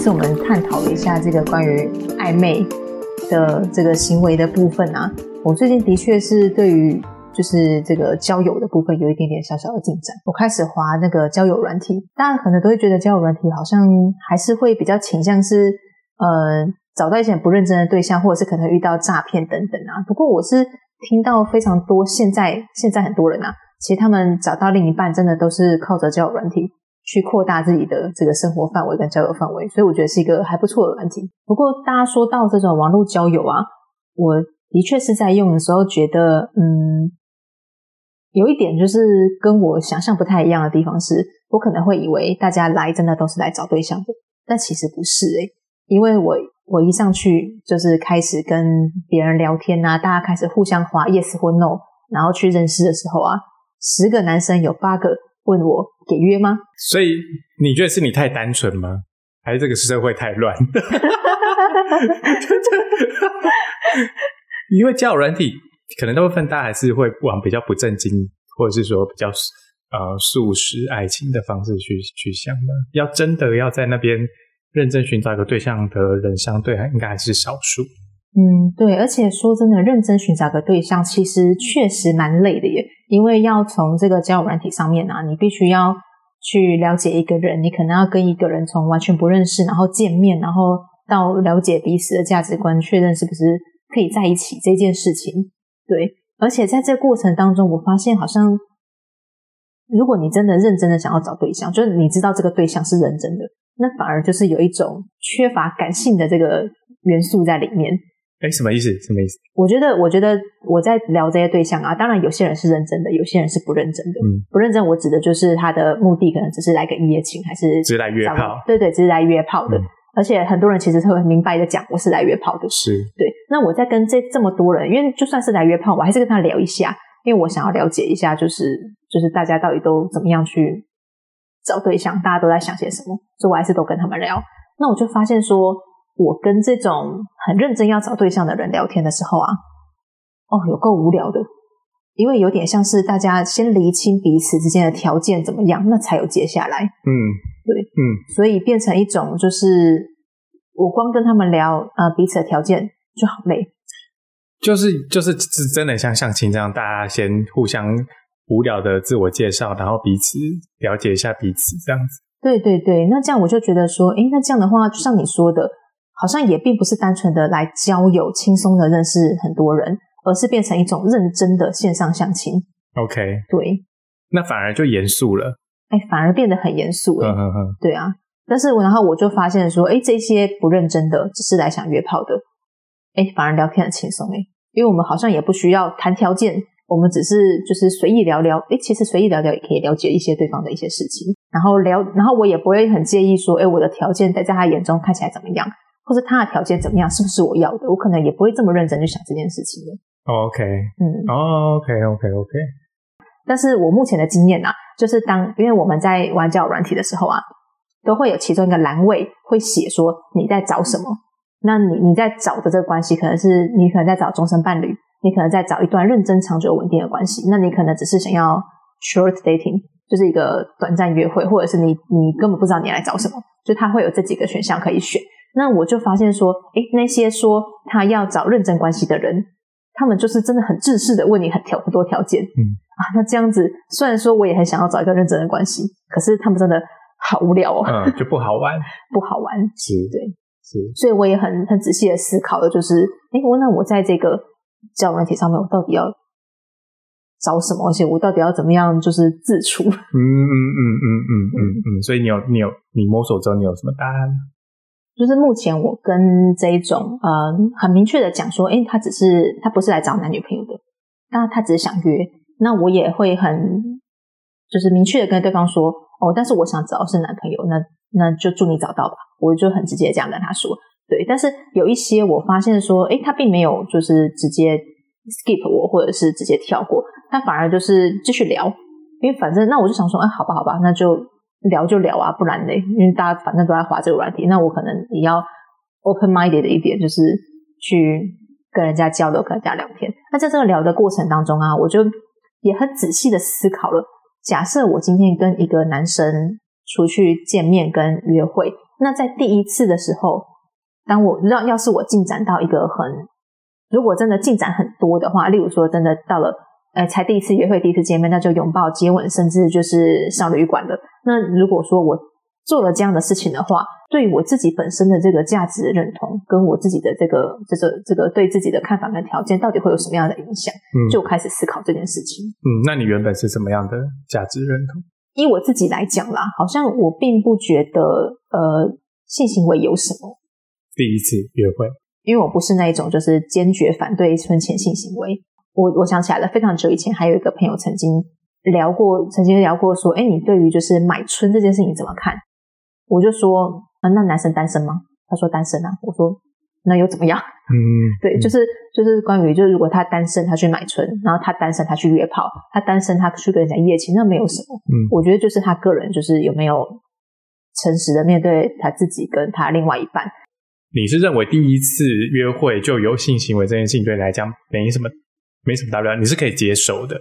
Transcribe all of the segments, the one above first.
次我们探讨了一下这个关于暧昧的这个行为的部分啊，我最近的确是对于就是这个交友的部分有一点点小小的进展。我开始滑那个交友软体，大家可能都会觉得交友软体好像还是会比较倾向是呃找到一些不认真的对象，或者是可能遇到诈骗等等啊。不过我是听到非常多现在现在很多人啊，其实他们找到另一半真的都是靠着交友软体。去扩大自己的这个生活范围跟交友范围，所以我觉得是一个还不错的软体。不过大家说到这种网络交友啊，我的确是在用的时候觉得，嗯，有一点就是跟我想象不太一样的地方是，我可能会以为大家来真的都是来找对象的，但其实不是诶，因为我我一上去就是开始跟别人聊天啊，大家开始互相划 yes 或 no，然后去认识的时候啊，十个男生有八个。问我给约吗？所以你觉得是你太单纯吗？还是这个社会太乱？因为交友软体，可能大部分大家还是会往比较不正经，或者是说比较呃素食爱情的方式去去想的。要真的要在那边认真寻找一个对象的人，相对应该还是少数。嗯，对，而且说真的，认真寻找个对象，其实确实蛮累的耶。因为要从这个交友软体上面啊，你必须要去了解一个人，你可能要跟一个人从完全不认识，然后见面，然后到了解彼此的价值观，确认是不是可以在一起这件事情。对，而且在这过程当中，我发现好像，如果你真的认真的想要找对象，就是你知道这个对象是认真的，那反而就是有一种缺乏感性的这个元素在里面。哎，什么意思？什么意思？我觉得，我觉得我在聊这些对象啊，当然有些人是认真的，有些人是不认真的。嗯，不认真，我指的就是他的目的可能只是来个一夜情，还是只是来约炮？对对，只是来约炮的。而且很多人其实会很明白的讲，我是来约炮的。是，对。那我在跟这这么多人，因为就算是来约炮，我还是跟他聊一下，因为我想要了解一下，就是就是大家到底都怎么样去找对象，大家都在想些什么，所以我还是都跟他们聊。那我就发现说。我跟这种很认真要找对象的人聊天的时候啊，哦，有够无聊的，因为有点像是大家先厘清彼此之间的条件怎么样，那才有接下来。嗯，对，嗯，所以变成一种就是我光跟他们聊呃彼此的条件就好累，就是就是是真的像相亲这样，大家先互相无聊的自我介绍，然后彼此了解一下彼此这样子。对对对，那这样我就觉得说，诶，那这样的话，就像你说的。好像也并不是单纯的来交友、轻松的认识很多人，而是变成一种认真的线上相亲。OK，对，那反而就严肃了。哎，反而变得很严肃了。嗯嗯嗯，对啊。但是我然后我就发现说，哎，这些不认真的，只是来想约炮的，哎，反而聊天很轻松哎，因为我们好像也不需要谈条件，我们只是就是随意聊聊。哎，其实随意聊聊也可以了解一些对方的一些事情，然后聊，然后我也不会很介意说，哎，我的条件在在他眼中看起来怎么样。或者他的条件怎么样，是不是我要的？我可能也不会这么认真去想这件事情的。OK，嗯，哦，OK，OK，OK。但是我目前的经验啊，就是当因为我们在玩交友软体的时候啊，都会有其中一个栏位会写说你在找什么。那你你在找的这个关系，可能是你可能在找终身伴侣，你可能在找一段认真、长久、稳定的关系。那你可能只是想要 short dating，就是一个短暂约会，或者是你你根本不知道你来找什么，就他会有这几个选项可以选。那我就发现说，诶，那些说他要找认真关系的人，他们就是真的很自私的问你很条很多条件，嗯啊，那这样子虽然说我也很想要找一个认真的关系，可是他们真的好无聊哦，嗯，就不好玩，不好玩，是，对，是，所以我也很很仔细的思考的，就是，诶，我那我在这个交友问题上面，我到底要找什么？而且我到底要怎么样，就是自处？嗯嗯嗯嗯嗯嗯嗯，所以你有你有你摸索之后，你有什么答案？就是目前我跟这一种呃很明确的讲说，哎，他只是他不是来找男女朋友的，那他只是想约，那我也会很就是明确的跟对方说，哦，但是我想找是男朋友，那那就祝你找到吧，我就很直接这样跟他说，对，但是有一些我发现说，哎，他并没有就是直接 skip 我，或者是直接跳过，他反而就是继续聊，因为反正那我就想说，哎，好吧，好吧，那就。聊就聊啊，不然嘞，因为大家反正都在划这个软体，那我可能也要 open minded 的一点，就是去跟人家交流，跟人家聊天。那在这个聊的过程当中啊，我就也很仔细的思考了。假设我今天跟一个男生出去见面跟约会，那在第一次的时候，当我让要是我进展到一个很，如果真的进展很多的话，例如说真的到了，哎，才第一次约会、第一次见面，那就拥抱、接吻，甚至就是上旅馆的。那如果说我做了这样的事情的话，对我自己本身的这个价值认同，跟我自己的这个这个这个对自己的看法跟条件，到底会有什么样的影响？嗯就开始思考这件事情。嗯，那你原本是什么样的价值认同？以我自己来讲啦，好像我并不觉得呃性行为有什么，第一次约会，因为我不是那一种就是坚决反对婚前性行为。我我想起来了，非常久以前还有一个朋友曾经聊过，曾经聊过说，哎，你对于就是买春这件事情怎么看？我就说，啊，那男生单身吗？他说单身啊。我说那又怎么样？嗯，对，就是就是关于就是如果他单身，他去买春，然后他单身他去约炮，他单身他去跟人家一夜情，那没有什么。嗯我觉得就是他个人就是有没有诚实的面对他自己跟他另外一半。你是认为第一次约会就有性行为这件事情对你来讲没什么没什么大不了，你是可以接受的，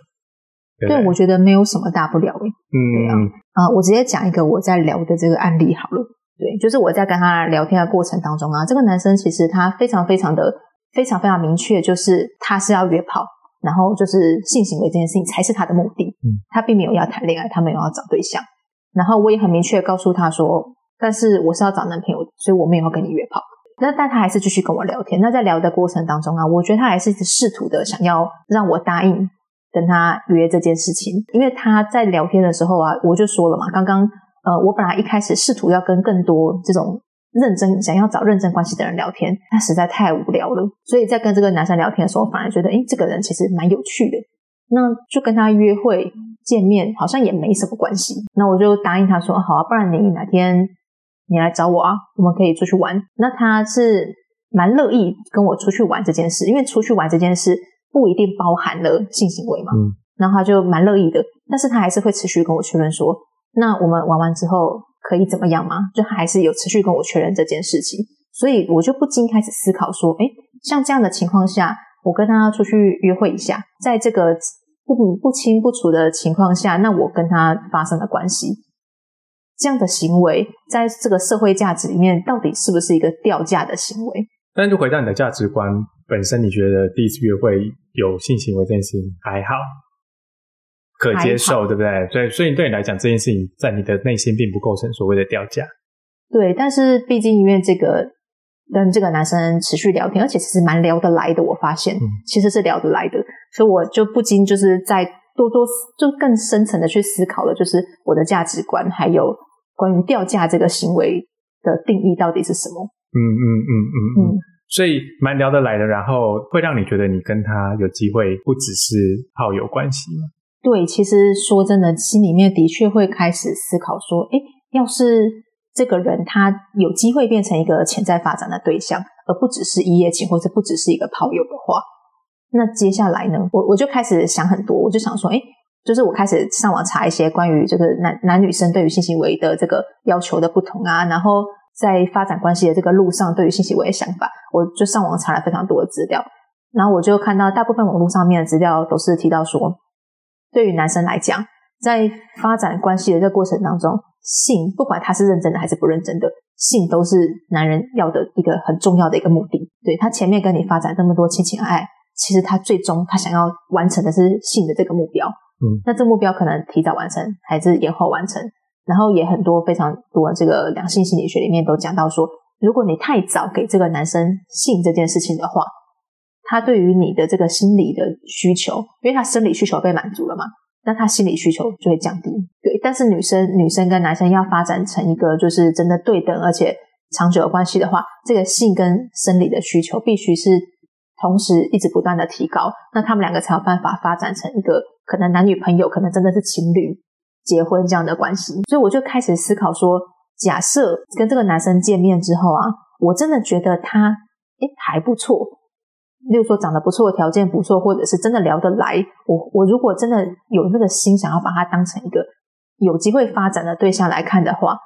对对，对？我觉得没有什么大不了诶。嗯，啊、我直接讲一个我在聊的这个案例好了。对，就是我在跟他聊天的过程当中啊，这个男生其实他非常非常的非常非常明确，就是他是要约炮，然后就是性行为这件事情才是他的目的。嗯，他并没有要谈恋爱，他没有要找对象。然后我也很明确告诉他说，但是我是要找男朋友，所以我没有要跟你约炮。那但他还是继续跟我聊天。那在聊的过程当中啊，我觉得他还是试图的想要让我答应跟他约这件事情，因为他在聊天的时候啊，我就说了嘛，刚刚呃，我本来一开始试图要跟更多这种认真想要找认真关系的人聊天，他实在太无聊了，所以在跟这个男生聊天的时候，反而觉得，诶，这个人其实蛮有趣的，那就跟他约会见面，好像也没什么关系。那我就答应他说，好啊，不然你哪天你来找我啊，我们可以出去玩。那他是蛮乐意跟我出去玩这件事，因为出去玩这件事不一定包含了性行为嘛。嗯，然后他就蛮乐意的，但是他还是会持续跟我确认说，那我们玩完之后可以怎么样吗？就他还是有持续跟我确认这件事情，所以我就不禁开始思考说，诶，像这样的情况下，我跟他出去约会一下，在这个不不清不楚的情况下，那我跟他发生了关系，这样的行为在这个社会价值里面，到底是不是一个掉价的行为？但就回到你的价值观本身，你觉得第一次约会有性行为这件事情还好，可接受，对不对？所以，所以对你来讲，这件事情在你的内心并不构成所谓的掉价。对，但是毕竟因为这个跟这个男生持续聊天，而且其实蛮聊得来的，我发现、嗯其实是聊得来的，所以我就不禁就是在多多就更深层的去思考了，就是我的价值观，还有关于掉价这个行为的定义到底是什么？嗯嗯嗯嗯嗯嗯，所以蛮聊得来的，然后会让你觉得你跟他有机会不只是炮友关系吗？对，其实说真的，心里面的确会开始思考说，诶，要是这个人他有机会变成一个潜在发展的对象，而不只是一夜情或者不只是一个炮友的话，那接下来呢，我我就开始想很多，我就想说，诶，就是我开始上网查一些关于这个男男女生对于性行为的这个要求的不同啊，然后在发展关系的这个路上对于性行为的想法，我就上网查了非常多的资料，然后我就看到大部分网络上面的资料都是提到说。对于男生来讲，在发展关系的这个过程当中，性不管他是认真的还是不认真的，性都是男人要的一个很重要的一个目的。对他前面跟你发展那么多亲情爱爱，其实他最终他想要完成的是性的这个目标。那这目标可能提早完成还是延后完成？然后也很多非常多这个两性心理学里面都讲到说，如果你太早给这个男生性这件事情的话，他对于你的这个心理的需求，因为他生理需求被满足了嘛，那他心理需求就会降低。对，但是女生女生跟男生要发展成一个就是真的对等而且长久的关系的话，这个性跟生理的需求必须是同时一直不断的提高，那他们两个才有办法发展成一个可能男女朋友，可能真的是情侣结婚这样的关系。所以我就开始思考说，假设跟这个男生见面之后啊，我真的觉得他诶还不错。例如说长得不错，条件不错，或者是真的聊得来，我我如果真的有那个心想要把他当成一个有机会发展的对象来看的话，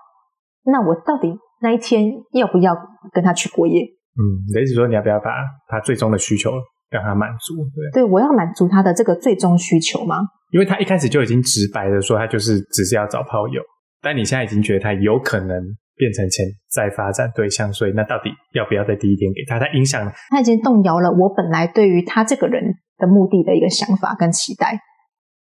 那我到底那一天要不要跟他去过夜？嗯，你的意思说你要不要把他最终的需求让他满足？对，对我要满足他的这个最终需求吗？因为他一开始就已经直白的说他就是只是要找炮友，但你现在已经觉得他有可能变成潜在发展对象，所以那到底要不要在第一天给他？他影响他已经动摇了我本来对于他这个人的目的的一个想法跟期待。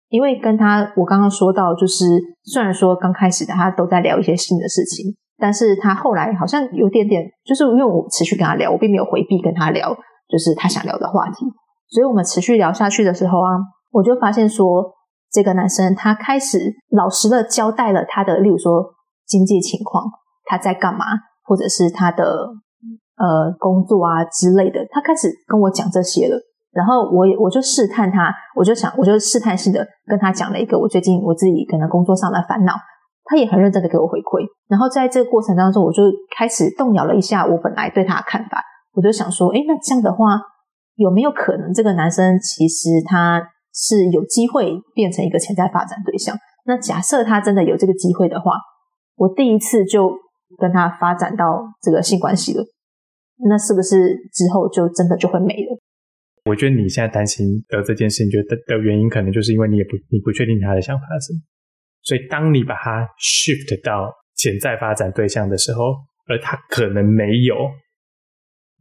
因为跟他我刚刚说到，就是虽然说刚开始的他都在聊一些新的事情，但是他后来好像有点点，就是因为我持续跟他聊，我并没有回避跟他聊，就是他想聊的话题，所以我们持续聊下去的时候啊，我就发现说这个男生他开始老实的交代了他的，例如说经济情况，他在干嘛，或者是他的呃工作啊之类的，他开始跟我讲这些了。然后我我就试探他，我就想，我就试探性的跟他讲了一个我最近我自己可能工作上的烦恼，他也很认真的给我回馈。然后在这个过程当中，我就开始动摇了一下我本来对他的看法。我就想说，哎，那这样的话，有没有可能这个男生其实他是有机会变成一个潜在发展对象？那假设他真的有这个机会的话，我第一次就跟他发展到这个性关系了，那是不是之后就真的就会没了？我觉得你现在担心的这件事情，觉得的原因可能就是因为你也不你不确定他的想法是什么，所以当你把他 shift 到潜在发展对象的时候，而他可能没有，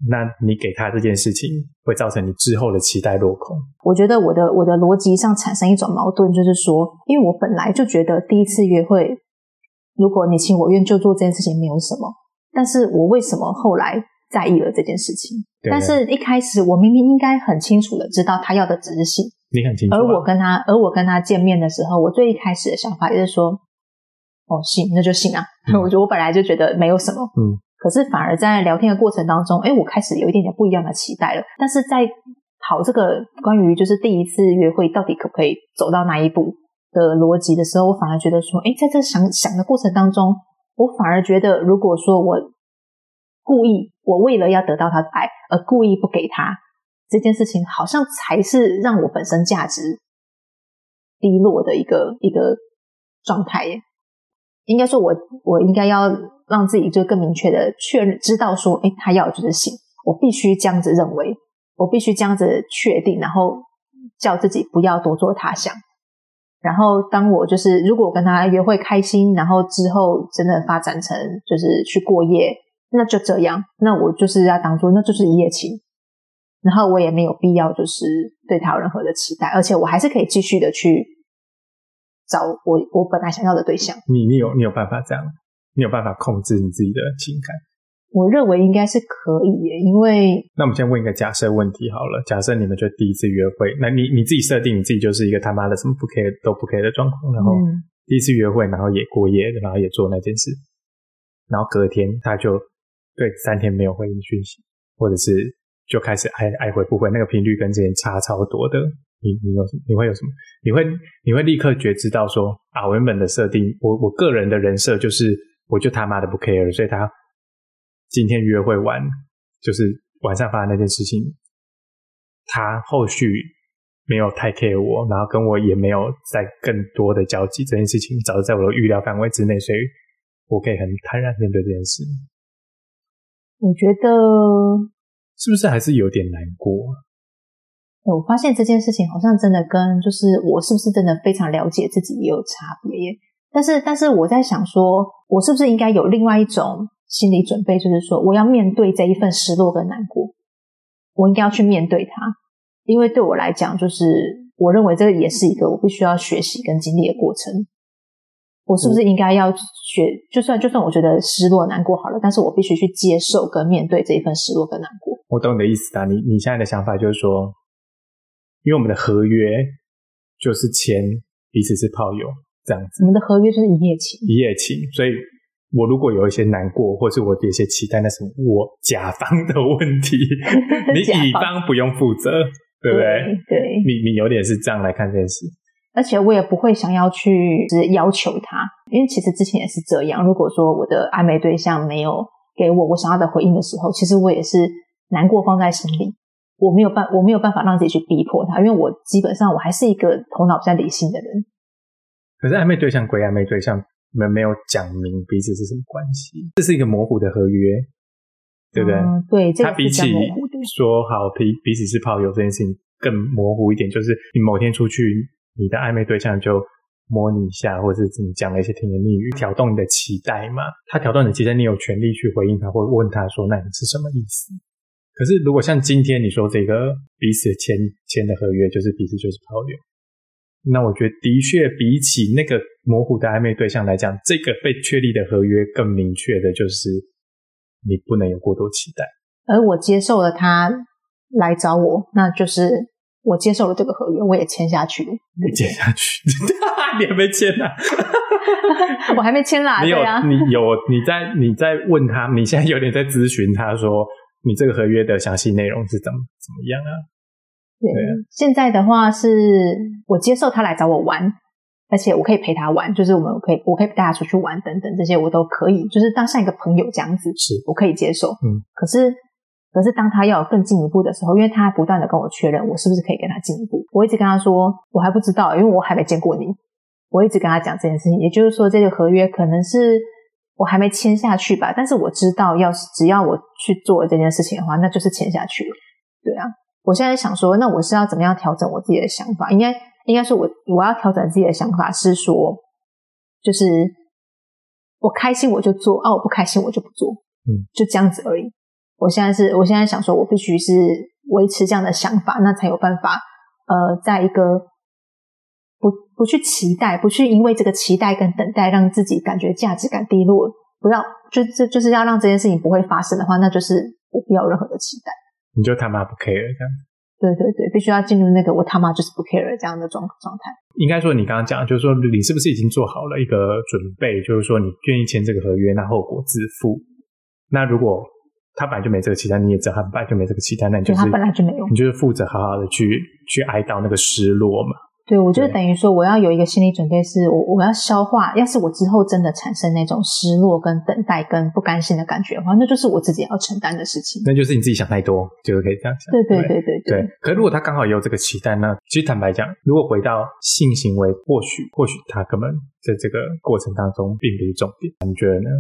那你给他这件事情会造成你之后的期待落空。我觉得我的我的逻辑上产生一种矛盾，就是说，因为我本来就觉得第一次约会，如果你情我愿就做这件事情没有什么，但是我为什么后来？在意了这件事情，但是一开始我明明应该很清楚的知道他要的只是性，你很清楚。而我跟他，而我跟他见面的时候，我最一开始的想法就是说，哦，性那就性啊。我觉得我本来就觉得没有什么，嗯。可是反而在聊天的过程当中，哎，我开始有一点点不一样的期待了。但是在讨这个关于就是第一次约会到底可不可以走到那一步的逻辑的时候，我反而觉得说，哎，在这想想的过程当中，我反而觉得如果说我。故意，我为了要得到他的爱而故意不给他这件事情，好像才是让我本身价值低落的一个一个状态耶。应该说，我我应该要让自己就更明确的确认，知道说，哎，他要的就是性，我必须这样子认为，我必须这样子确定，然后叫自己不要多做他想。然后，当我就是如果跟他约会开心，然后之后真的发展成就是去过夜。那就这样，那我就是要当做那就是一夜情，然后我也没有必要就是对他有任何的期待，而且我还是可以继续的去找我我本来想要的对象。你你有你有办法这样？你有办法控制你自己的情感？我认为应该是可以，因为那我们先问一个假设问题好了。假设你们就第一次约会，那你你自己设定你自己就是一个他妈的什么不 care 都不 care 的状况，然后第一次约会，然后也过夜，然后也做那件事，然后隔天他就。对，三天没有回应讯息，或者是就开始爱爱回不回，那个频率跟之前差超多的。你你有？你会有什么？你会你会立刻觉知到说啊，我原本的设定，我我个人的人设就是，我就他妈的不 care，所以他今天约会完，就是晚上发生那件事情，他后续没有太 care 我，然后跟我也没有再更多的交集，这件事情早就在我的预料范围之内，所以我可以很坦然面对这件事。我觉得是不是还是有点难过？我发现这件事情好像真的跟就是我是不是真的非常了解自己也有差别耶。但是，但是我在想说，我是不是应该有另外一种心理准备，就是说我要面对这一份失落跟难过，我应该要去面对它，因为对我来讲，就是我认为这个也是一个我必须要学习跟经历的过程。我是不是应该要学？就算就算我觉得失落难过好了，但是我必须去接受跟面对这一份失落跟难过。我懂你的意思啊，你你现在的想法就是说，因为我们的合约就是签彼此是炮友这样子，我们的合约就是一夜情，一夜情。所以我如果有一些难过，或是我有一些期待，那是我甲方的问题，你乙方不用负责，对不对？对，你你有点是这样来看这件事。而且我也不会想要去是要求他，因为其实之前也是这样。如果说我的暧昧对象没有给我我想要的回应的时候，其实我也是难过放在心里。我没有办我没有办法让自己去逼迫他，因为我基本上我还是一个头脑比较理性的人。可是暧昧对象归暧昧对象，没没有讲明彼此是什么关系，这是一个模糊的合约，对不对？对，他比起说好彼彼此是炮友这件事情更模糊一点，就是你某天出去。你的暧昧对象就摸你一下，或者是你讲了一些甜言蜜语，挑动你的期待嘛。他挑动你的期待，你有权利去回应他，或问他说：“那你是什么意思？”可是如果像今天你说这个彼此签签的合约，就是彼此就是炮友，那我觉得的确比起那个模糊的暧昧对象来讲，这个被确立的合约更明确的就是你不能有过多期待。而我接受了他来找我，那就是我接受了这个合约，我也签下去。你签下去，你还没签呢？我还没签啦。你有，啊，你有，你在你在问他，你现在有点在咨询他说，你这个合约的详细内容是怎么怎么样啊？对，现在的话是我接受他来找我玩，而且我可以陪他玩，就是我们可以，我可以带他出去玩等等，这些我都可以，就是当像一个朋友这样子，是我可以接受。嗯，可是。可是当他要更进一步的时候，因为他不断的跟我确认我是不是可以跟他进一步，我一直跟他说我还不知道，因为我还没见过你。我一直跟他讲这件事情，也就是说这个合约可能是我还没签下去吧，但是我知道要是只要我去做这件事情的话，那就是签下去了。对啊，我现在想说，那我是要怎么样调整我自己的想法？应该应该是我我要调整自己的想法是说，就是我开心我就做，啊我不开心我就不做，嗯，就这样子而已。我现在是，我现在想说，我必须是维持这样的想法，那才有办法，呃，在一个不不去期待，不去因为这个期待跟等待让自己感觉价值感低落，不要就这就是要让这件事情不会发生的话，那就是我不要任何的期待。你就他妈不 care 这样？对对对，必须要进入那个我他妈就是不 care 这样的状状态。应该说，你刚刚讲，就是说你是不是已经做好了一个准备，就是说你愿意签这个合约，那后果自负。那如果他本来就没这个期待，你也知道他本来就没这个期待，那你就是他本来就没有，你就是负责好好的去去哀悼那个失落嘛。对，我就等于说我要有一个心理准备，是我我要消化。要是我之后真的产生那种失落、跟等待、跟不甘心的感觉的话，那就是我自己要承担的事情。那就是你自己想太多，就是可以这样想。对对对对对。可如果他刚好也有这个期待，那其实坦白讲，如果回到性行为，或许或许他根本在这个过程当中并不是重点，你觉得呢？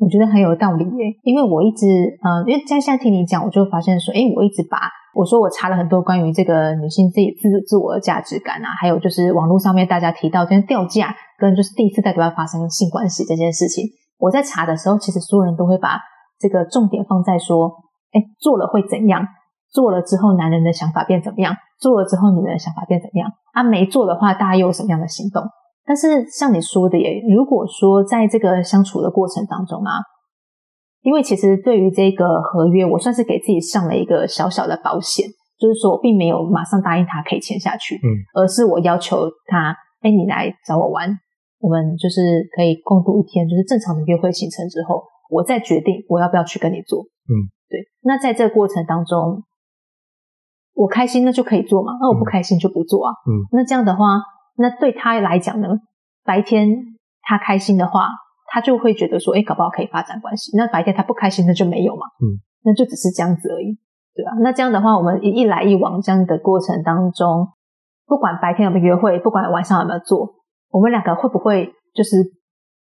我觉得很有道理耶，因为我一直，嗯，因为在现在听你讲，我就发现说，哎，我一直把我说我查了很多关于这个女性自己自自我的价值感啊，还有就是网络上面大家提到，就是掉价跟就是第一次在对方发生性关系这件事情，我在查的时候，其实所有人都会把这个重点放在说，哎，做了会怎样？做了之后男人的想法变怎么样？做了之后女人的想法变怎么样？啊，没做的话，大家又有什么样的行动？但是像你说的也，如果说在这个相处的过程当中啊，因为其实对于这个合约，我算是给自己上了一个小小的保险，就是说我并没有马上答应他可以签下去，嗯，而是我要求他，哎，你来找我玩，我们就是可以共度一天，就是正常的约会行程之后，我再决定我要不要去跟你做，嗯，对。那在这个过程当中，我开心那就可以做嘛，那我不开心就不做啊，嗯，那这样的话。那对他来讲呢，白天他开心的话，他就会觉得说，哎，搞不好可以发展关系。那白天他不开心，那就没有嘛，嗯，那就只是这样子而已，对吧？那这样的话，我们一一来一往这样的过程当中，不管白天有没有约会，不管晚上有没有做，我们两个会不会就是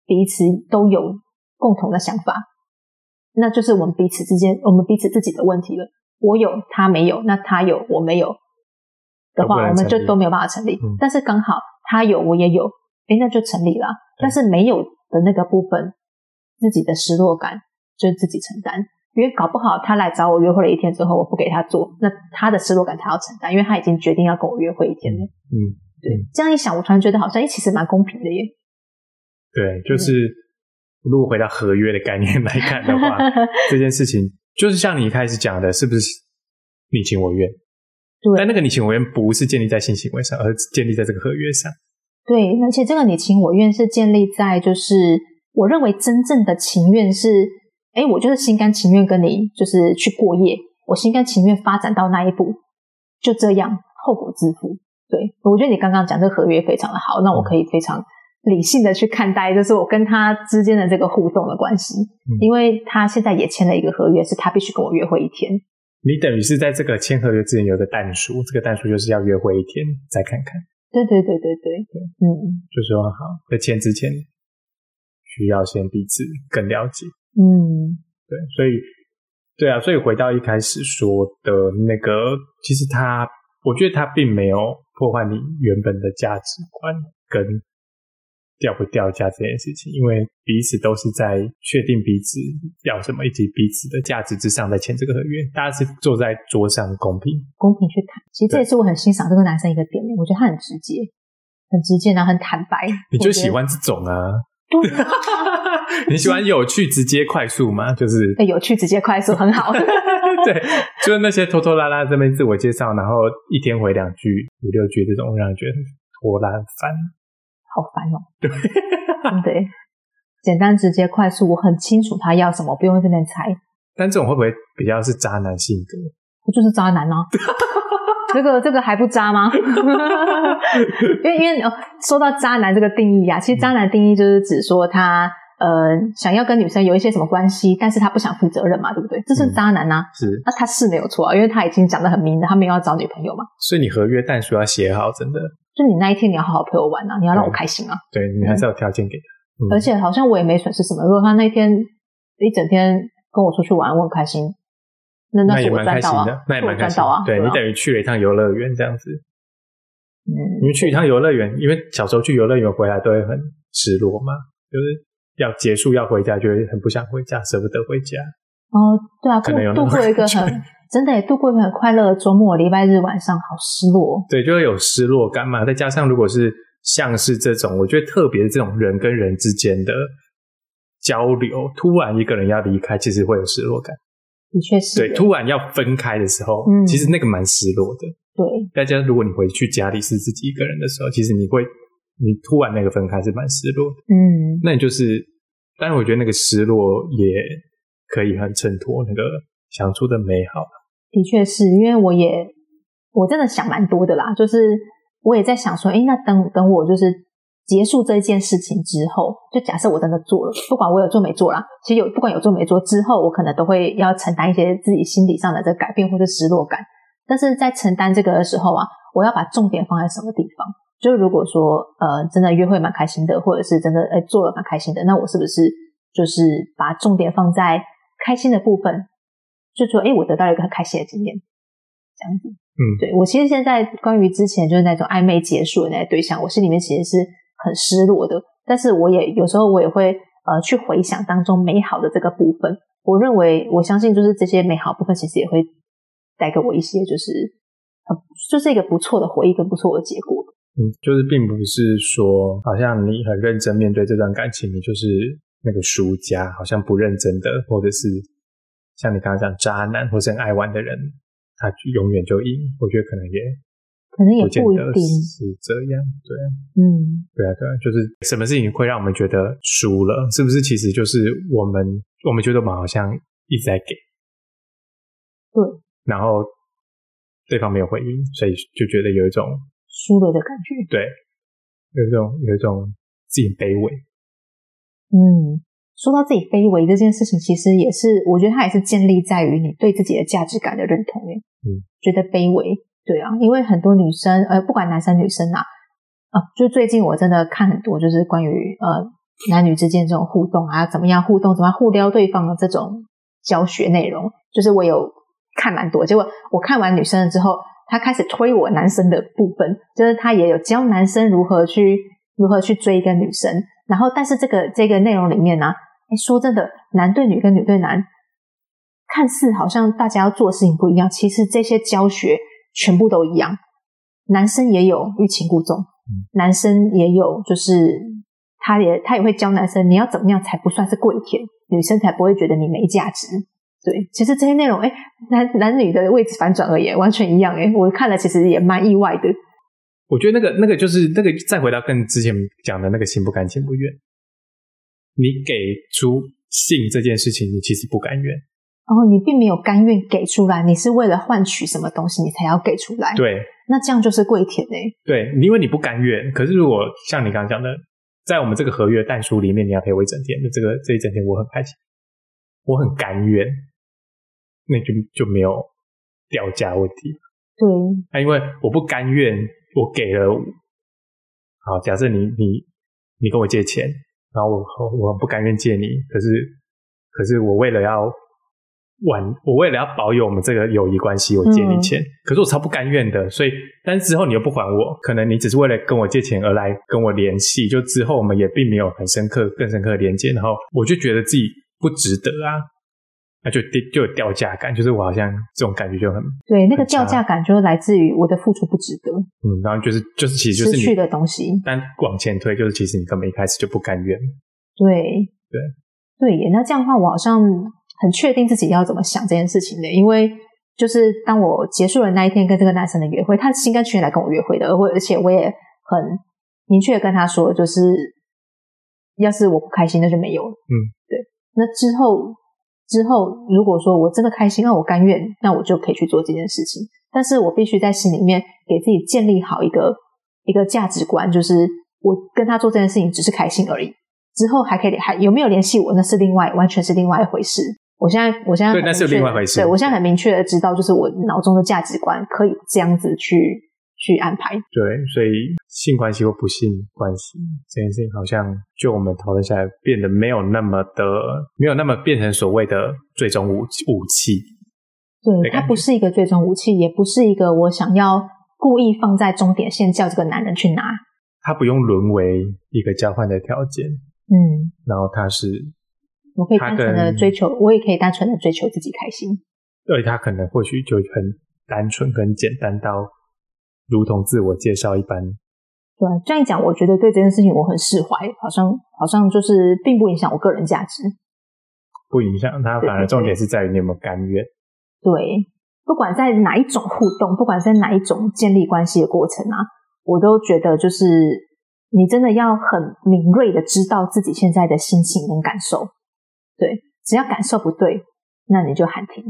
彼此都有共同的想法？那就是我们彼此之间，我们彼此自己的问题了。我有，他没有；那他有，我没有。的话，我们就都没有办法成立。但是刚好他有，我也有，哎，那就成立了。但是没有的那个部分，自己的失落感就自己承担。因为搞不好他来找我约会了一天之后，我不给他做，那他的失落感他要承担，因为他已经决定要跟我约会一天了。嗯，对。这样一想，我突然觉得好像，哎，其实蛮公平的耶。对，就是如果回到合约的概念来看的话，这件事情就是像你一开始讲的，是不是你情我愿？对但那个你情我愿不是建立在性行为上，而是建立在这个合约上。对，而且这个你情我愿是建立在，就是我认为真正的情愿是，哎，我就是心甘情愿跟你就是去过夜，我心甘情愿发展到那一步，就这样，后果自负。对，我觉得你刚刚讲这个合约非常的好，那我可以非常理性的去看待，就是我跟他之间的这个互动的关系，因为他现在也签了一个合约，是他必须跟我约会一天。你等于是在这个签合约之前有个淡书，这个淡书就是要约会一天再看看。对对对对对。对，嗯，就说好在签之前需要先彼此更了解。嗯，对，所以对啊，所以回到一开始说的那个，其实他，我觉得他并没有破坏你原本的价值观跟掉不掉价这件事情，因为彼此都是在确定彼此要什么以及彼此的价值之上在签这个合约，大家是坐在桌上公平公平去谈。其实这也是我很欣赏这个男生一个点，我觉得他很直接，很直接，然后很坦白。你就喜欢这种啊？对，你喜欢有趣、直接、快速吗？就是 有趣、直接、快速，很好。对，就是那些拖拖拉拉这边自我介绍，然后一天回两句、五六句这种，让人觉得拖拉烦。好烦哦！对，对，简单直接快速，我很清楚他要什么，不用在这边猜。但这种会不会比较是渣男性格？不就是渣男啊？这个这个还不渣吗？因为因为哦说到渣男这个定义啊，其实渣男定义就是指说他呃想要跟女生有一些什么关系，但是他不想负责任嘛，对不对？这是渣男呐。是，那他是没有错啊，因为他已经讲的很明了，他没有要找女朋友嘛。所以你合约但书要写好，真的。就你那一天你要好好陪我玩啊，你要让我开心啊。对你还是有条件给他，而且好像我也没损失什么。如果他那天一整天跟我出去玩，我很开心，那那是我赚到啊，那也蛮开心啊。对你等于去了一趟游乐园这样子。嗯，因为去一趟游乐园，因为小时候去游乐园回来都会很失落嘛，就是要结束要回家，就会很不想回家，舍不得回家。哦，对啊，可能有度过一个很。真的也度过一个很快乐的周末，礼拜日晚上好失落。对，就会有失落感嘛。再加上如果是像是这种，我觉得特别这种人跟人之间的交流，突然一个人要离开，其实会有失落感。的确是。对，突然要分开的时候，其实那个蛮失落的。对。大家如果你回去家里是自己一个人的时候，其实你会，你突然那个分开是蛮失落的。嗯。那你就是，但是我觉得那个失落也可以很衬托那个想出的美好。的确是因为我也我真的想蛮多的啦，就是我也在想说，哎，那等等我就是结束这一件事情之后，就假设我真的做了，不管我有做没做啦，其实有不管有做没做之后，我可能都会要承担一些自己心理上的这改变或者失落感。但是在承担这个的时候啊，我要把重点放在什么地方？就如果说呃真的约会蛮开心的，或者是真的哎做了蛮开心的，那我是不是就是把重点放在开心的部分？就说，哎，我得到了一个很开心的经验，这样子。嗯，对我其实现在关于之前就是那种暧昧结束的那些对象，我心里面其实是很失落的。但是我也有时候我也会呃去回想当中美好的这个部分。我认为我相信就是这些美好部分其实也会带给我一些就是很就是一个不错的回忆跟不错的结果。嗯，就是并不是说好像你很认真面对这段感情，你就是那个输家，好像不认真的或者是。像你刚刚讲渣男或是很爱玩的人，他永远就赢。我觉得可能也可能也不一定是这样，对，嗯，对啊，对啊，就是什么事情会让我们觉得输了？是不是其实就是我们我们觉得我们好像一直在给，对，然后对方没有回应，所以就觉得有一种输了的感觉，对，有一种有一种自己卑微，嗯。说到自己卑微这件事情，其实也是，我觉得它也是建立在于你对自己的价值感的认同耶。嗯，觉得卑微，对啊，因为很多女生，呃，不管男生女生啊，啊，就最近我真的看很多，就是关于呃男女之间这种互动啊，怎么样互动，怎么样互撩对方的这种教学内容，就是我有看蛮多。结果我看完女生了之后，他开始推我男生的部分，就是他也有教男生如何去如何去追一个女生，然后但是这个这个内容里面呢。哎，说真的，男对女跟女对男，看似好像大家要做的事情不一样，其实这些教学全部都一样。男生也有欲擒故纵，男生也有，就是他也他也会教男生你要怎么样才不算是跪舔，女生才不会觉得你没价值。对，其实这些内容，哎，男男女的位置反转而言完全一样。哎，我看了其实也蛮意外的。我觉得那个那个就是那个，再回到跟之前讲的那个心不甘情不愿。你给出性这件事情，你其实不甘愿。然哦，你并没有甘愿给出来，你是为了换取什么东西，你才要给出来。对，那这样就是跪舔哎。对，因为你不甘愿。可是如果像你刚刚讲的，在我们这个合约但书里面，你要陪我一整天，那这个这一整天我很开心，我很甘愿，那就就没有掉价问题。对，那因为我不甘愿，我给了，好，假设你你你跟我借钱。然后我我不甘愿借你，可是可是我为了要挽，我为了要保有我们这个友谊关系，我借你钱，可是我超不甘愿的，所以，但是之后你又不还我，可能你只是为了跟我借钱而来跟我联系，就之后我们也并没有很深刻、更深刻的连接，然后我就觉得自己不值得啊，那就就有掉价感，就是我好像这种感觉就很对，那个掉价感就是来自于我的付出不值得，嗯，然后就是就是其实就是你失去的东西。但往前推，就是其实你根本一开始就不甘愿，对对对耶，那这样的话，我好像很确定自己要怎么想这件事情的，因为就是当我结束了那一天跟这个男生的约会，他心甘情愿来跟我约会的，而我而且我也很明确的跟他说，就是要是我不开心，那就没有了。嗯，对。那之后之后，如果说我真的开心，那我甘愿，那我就可以去做这件事情。但是我必须在心里面给自己建立好一个一个价值观，就是我跟他做这件事情只是开心而已。之后还可以还有没有联系我，那是另外完全是另外一回事。我现在我现在对那是另外一回事对我现在很明确的知道，就是我脑中的价值观可以这样子去去安排。对，所以性关系或不性关系这件事情，好像就我们讨论下来，变得没有那么的，没有那么变成所谓的最终武武器。对，它不是一个最终武器，也不是一个我想要故意放在终点线叫这个男人去拿。它不用沦为一个交换的条件，嗯，然后它是，我可以它单纯的追求，我也可以单纯的追求自己开心。而且它可能或许就很单纯跟简单到，如同自我介绍一般。对，这样一讲，我觉得对这件事情我很释怀，好像好像就是并不影响我个人价值。不影响它，反而重点是在于你有没有甘愿。对，不管在哪一种互动，不管在哪一种建立关系的过程啊，我都觉得就是你真的要很敏锐的知道自己现在的心情跟感受。对，只要感受不对，那你就喊停；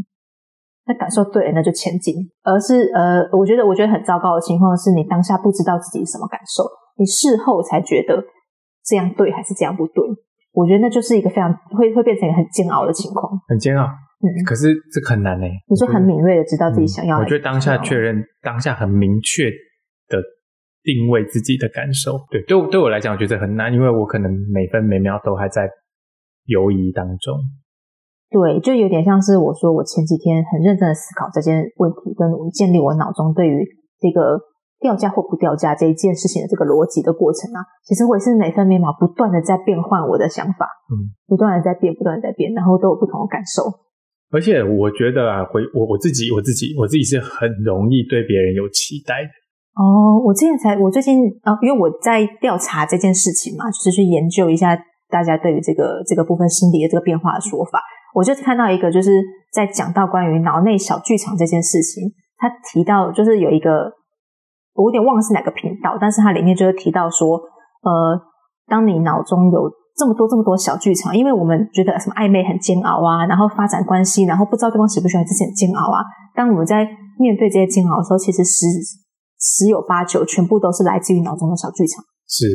那感受对了，那就前进。而是呃，我觉得我觉得很糟糕的情况是你当下不知道自己什么感受，你事后才觉得这样对还是这样不对。我觉得那就是一个非常会会变成一个很煎熬的情况。很煎熬，嗯，可是这很难呢。你说很敏锐的知道自己嗯想要、我觉得当下确认，当下很明确的定位自己的感受，对，对我对我来讲，我觉得很难，因为我可能每分每秒都还在犹疑当中。对，就有点像是我说，我前几天很认真的思考这件问题，跟建立我脑中对于这个掉价或不掉价这一件事情的这个逻辑的过程啊，其实我也是每分每秒不断的在变换我的想法，嗯，不断的在变，不断的在变，然后都有不同的感受。而且我觉得啊，回我我自己我自己我自己是很容易对别人有期待的。哦，我之前才，我最近啊、因为我在调查这件事情嘛，就是去研究一下大家对于这个这个部分心理的这个变化的说法。我就看到一个，就是在讲到关于脑内小剧场这件事情，他提到就是有一个，我有点忘了是哪个频道，但是它里面就是提到说，呃，当你脑中有这么多这么多小剧场，因为我们觉得什么暧昧很煎熬啊，然后发展关系，然后不知道对方喜不喜欢这些很煎熬啊。当我们在面对这些煎熬的时候，其实十十有八九全部都是来自于脑中的小剧场。是，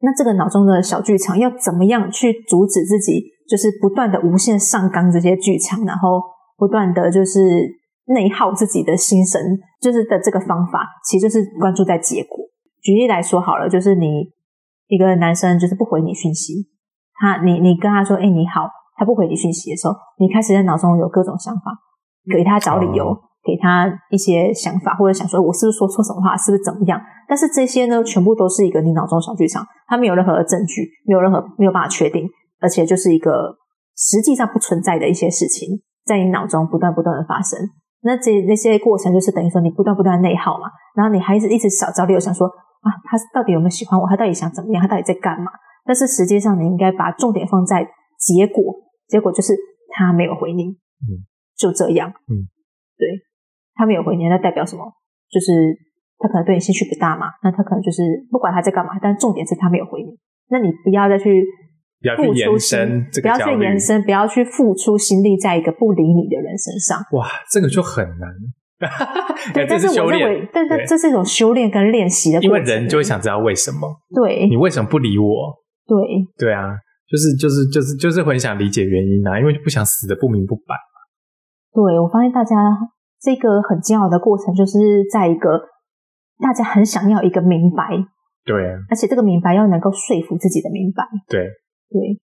那这个脑中的小剧场要怎么样去阻止自己，就是不断的无限上纲这些剧场，然后不断的就是内耗自己的心神，就是的这个方法，其实就是关注在结果。举例来说好了，就是你一个男生就是不回你讯息，他你你跟他说哎、你好，他不回你讯息的时候，你开始在脑中有各种想法，给他找理由。哦给他一些想法，或者想说我是不是说错什么话，是不是怎么样？但是这些呢，全部都是一个你脑中小剧场，他没有任何的证据，没有任何没有办法确定，而且就是一个实际上不存在的一些事情，在你脑中不断不断的发生。那这那些过程就是等于说你不断不断地内耗嘛，然后你还是一直找找理由想说啊，他到底有没有喜欢我？他到底想怎么样？他到底在干嘛？但是实际上你应该把重点放在结果，结果就是他没有回你，嗯，就这样，嗯，对。他没有回你，那代表什么？就是他可能对你兴趣不大嘛。那他可能就是不管他在干嘛，但重点是他没有回你。那你不要再去不要去延伸这不要。去延伸，不要去付出心力在一个不理你的人身上。哇，这个就很难。对，哎但是我认为，，但是这是一种修炼跟练习的过程。因为人就会想知道为什么，对你为什么不理我？对对啊，就是就是就是就是很想理解原因啊，因为就不想死的不明不白。对，我发现大家这个很煎熬的过程，就是在一个大家很想要一个明白，对啊，而且这个明白要能够说服自己的明白。对，对，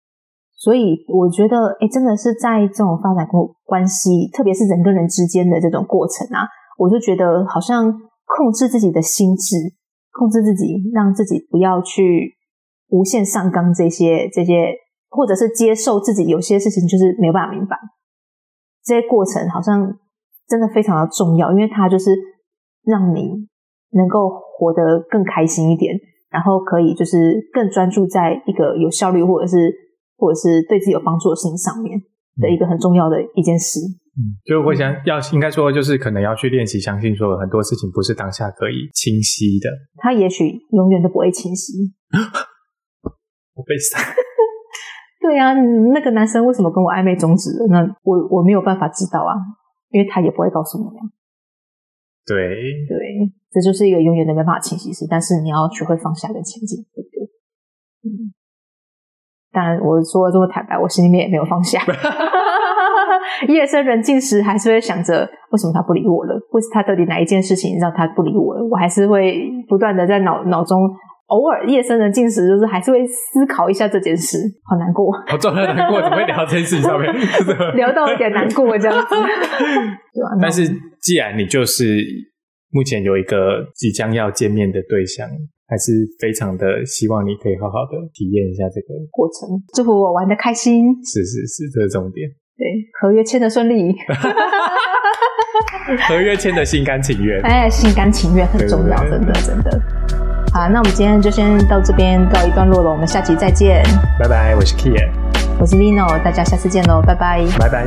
所以我觉得，哎，真的是在这种发展关关系，特别是人跟人之间的这种过程啊，我就觉得好像控制自己的心智，控制自己，让自己不要去无限上纲这些这些，或者是接受自己有些事情就是没有办法明白，这些过程好像真的非常的重要，因为它就是让你能够活得更开心一点。然后可以就是更专注在一个有效率或者是或者是对自己有帮助的事情上面的一个很重要的一件事。嗯，就我想要应该说就是可能要去练习相信说很多事情不是当下可以清晰的。他也许永远都不会清晰。我被杀。对啊，那个男生为什么跟我暧昧终止了？那我我没有办法知道啊，因为他也不会告诉我。对对。这就是一个永远都没办法清晰事，但是你要学会放下跟前进，对不对？嗯，当然我说的这么坦白，我心里面也没有放下。夜深人静时，还是会想着为什么他不理我了？为什他到底哪一件事情让他不理我了？我还是会不断的在脑脑中，偶尔夜深人静时，就是还是会思考一下这件事，好难过，好重要难过，怎么会聊这件事情上面？聊到有点难过这样子？但是既然你就是。目前有一个即将要见面的对象，还是非常的希望你可以好好的体验一下这个过程，祝福我玩的开心。是是是，这是重点。对，合约签的顺利，合约签的心甘情愿。哎，心甘情愿很重要，真的真的。好，那我们今天就先到这边告一段落了，我们下期再见。拜拜，我是 Kian，我是 Lino，大家下次见喽，拜拜，拜拜。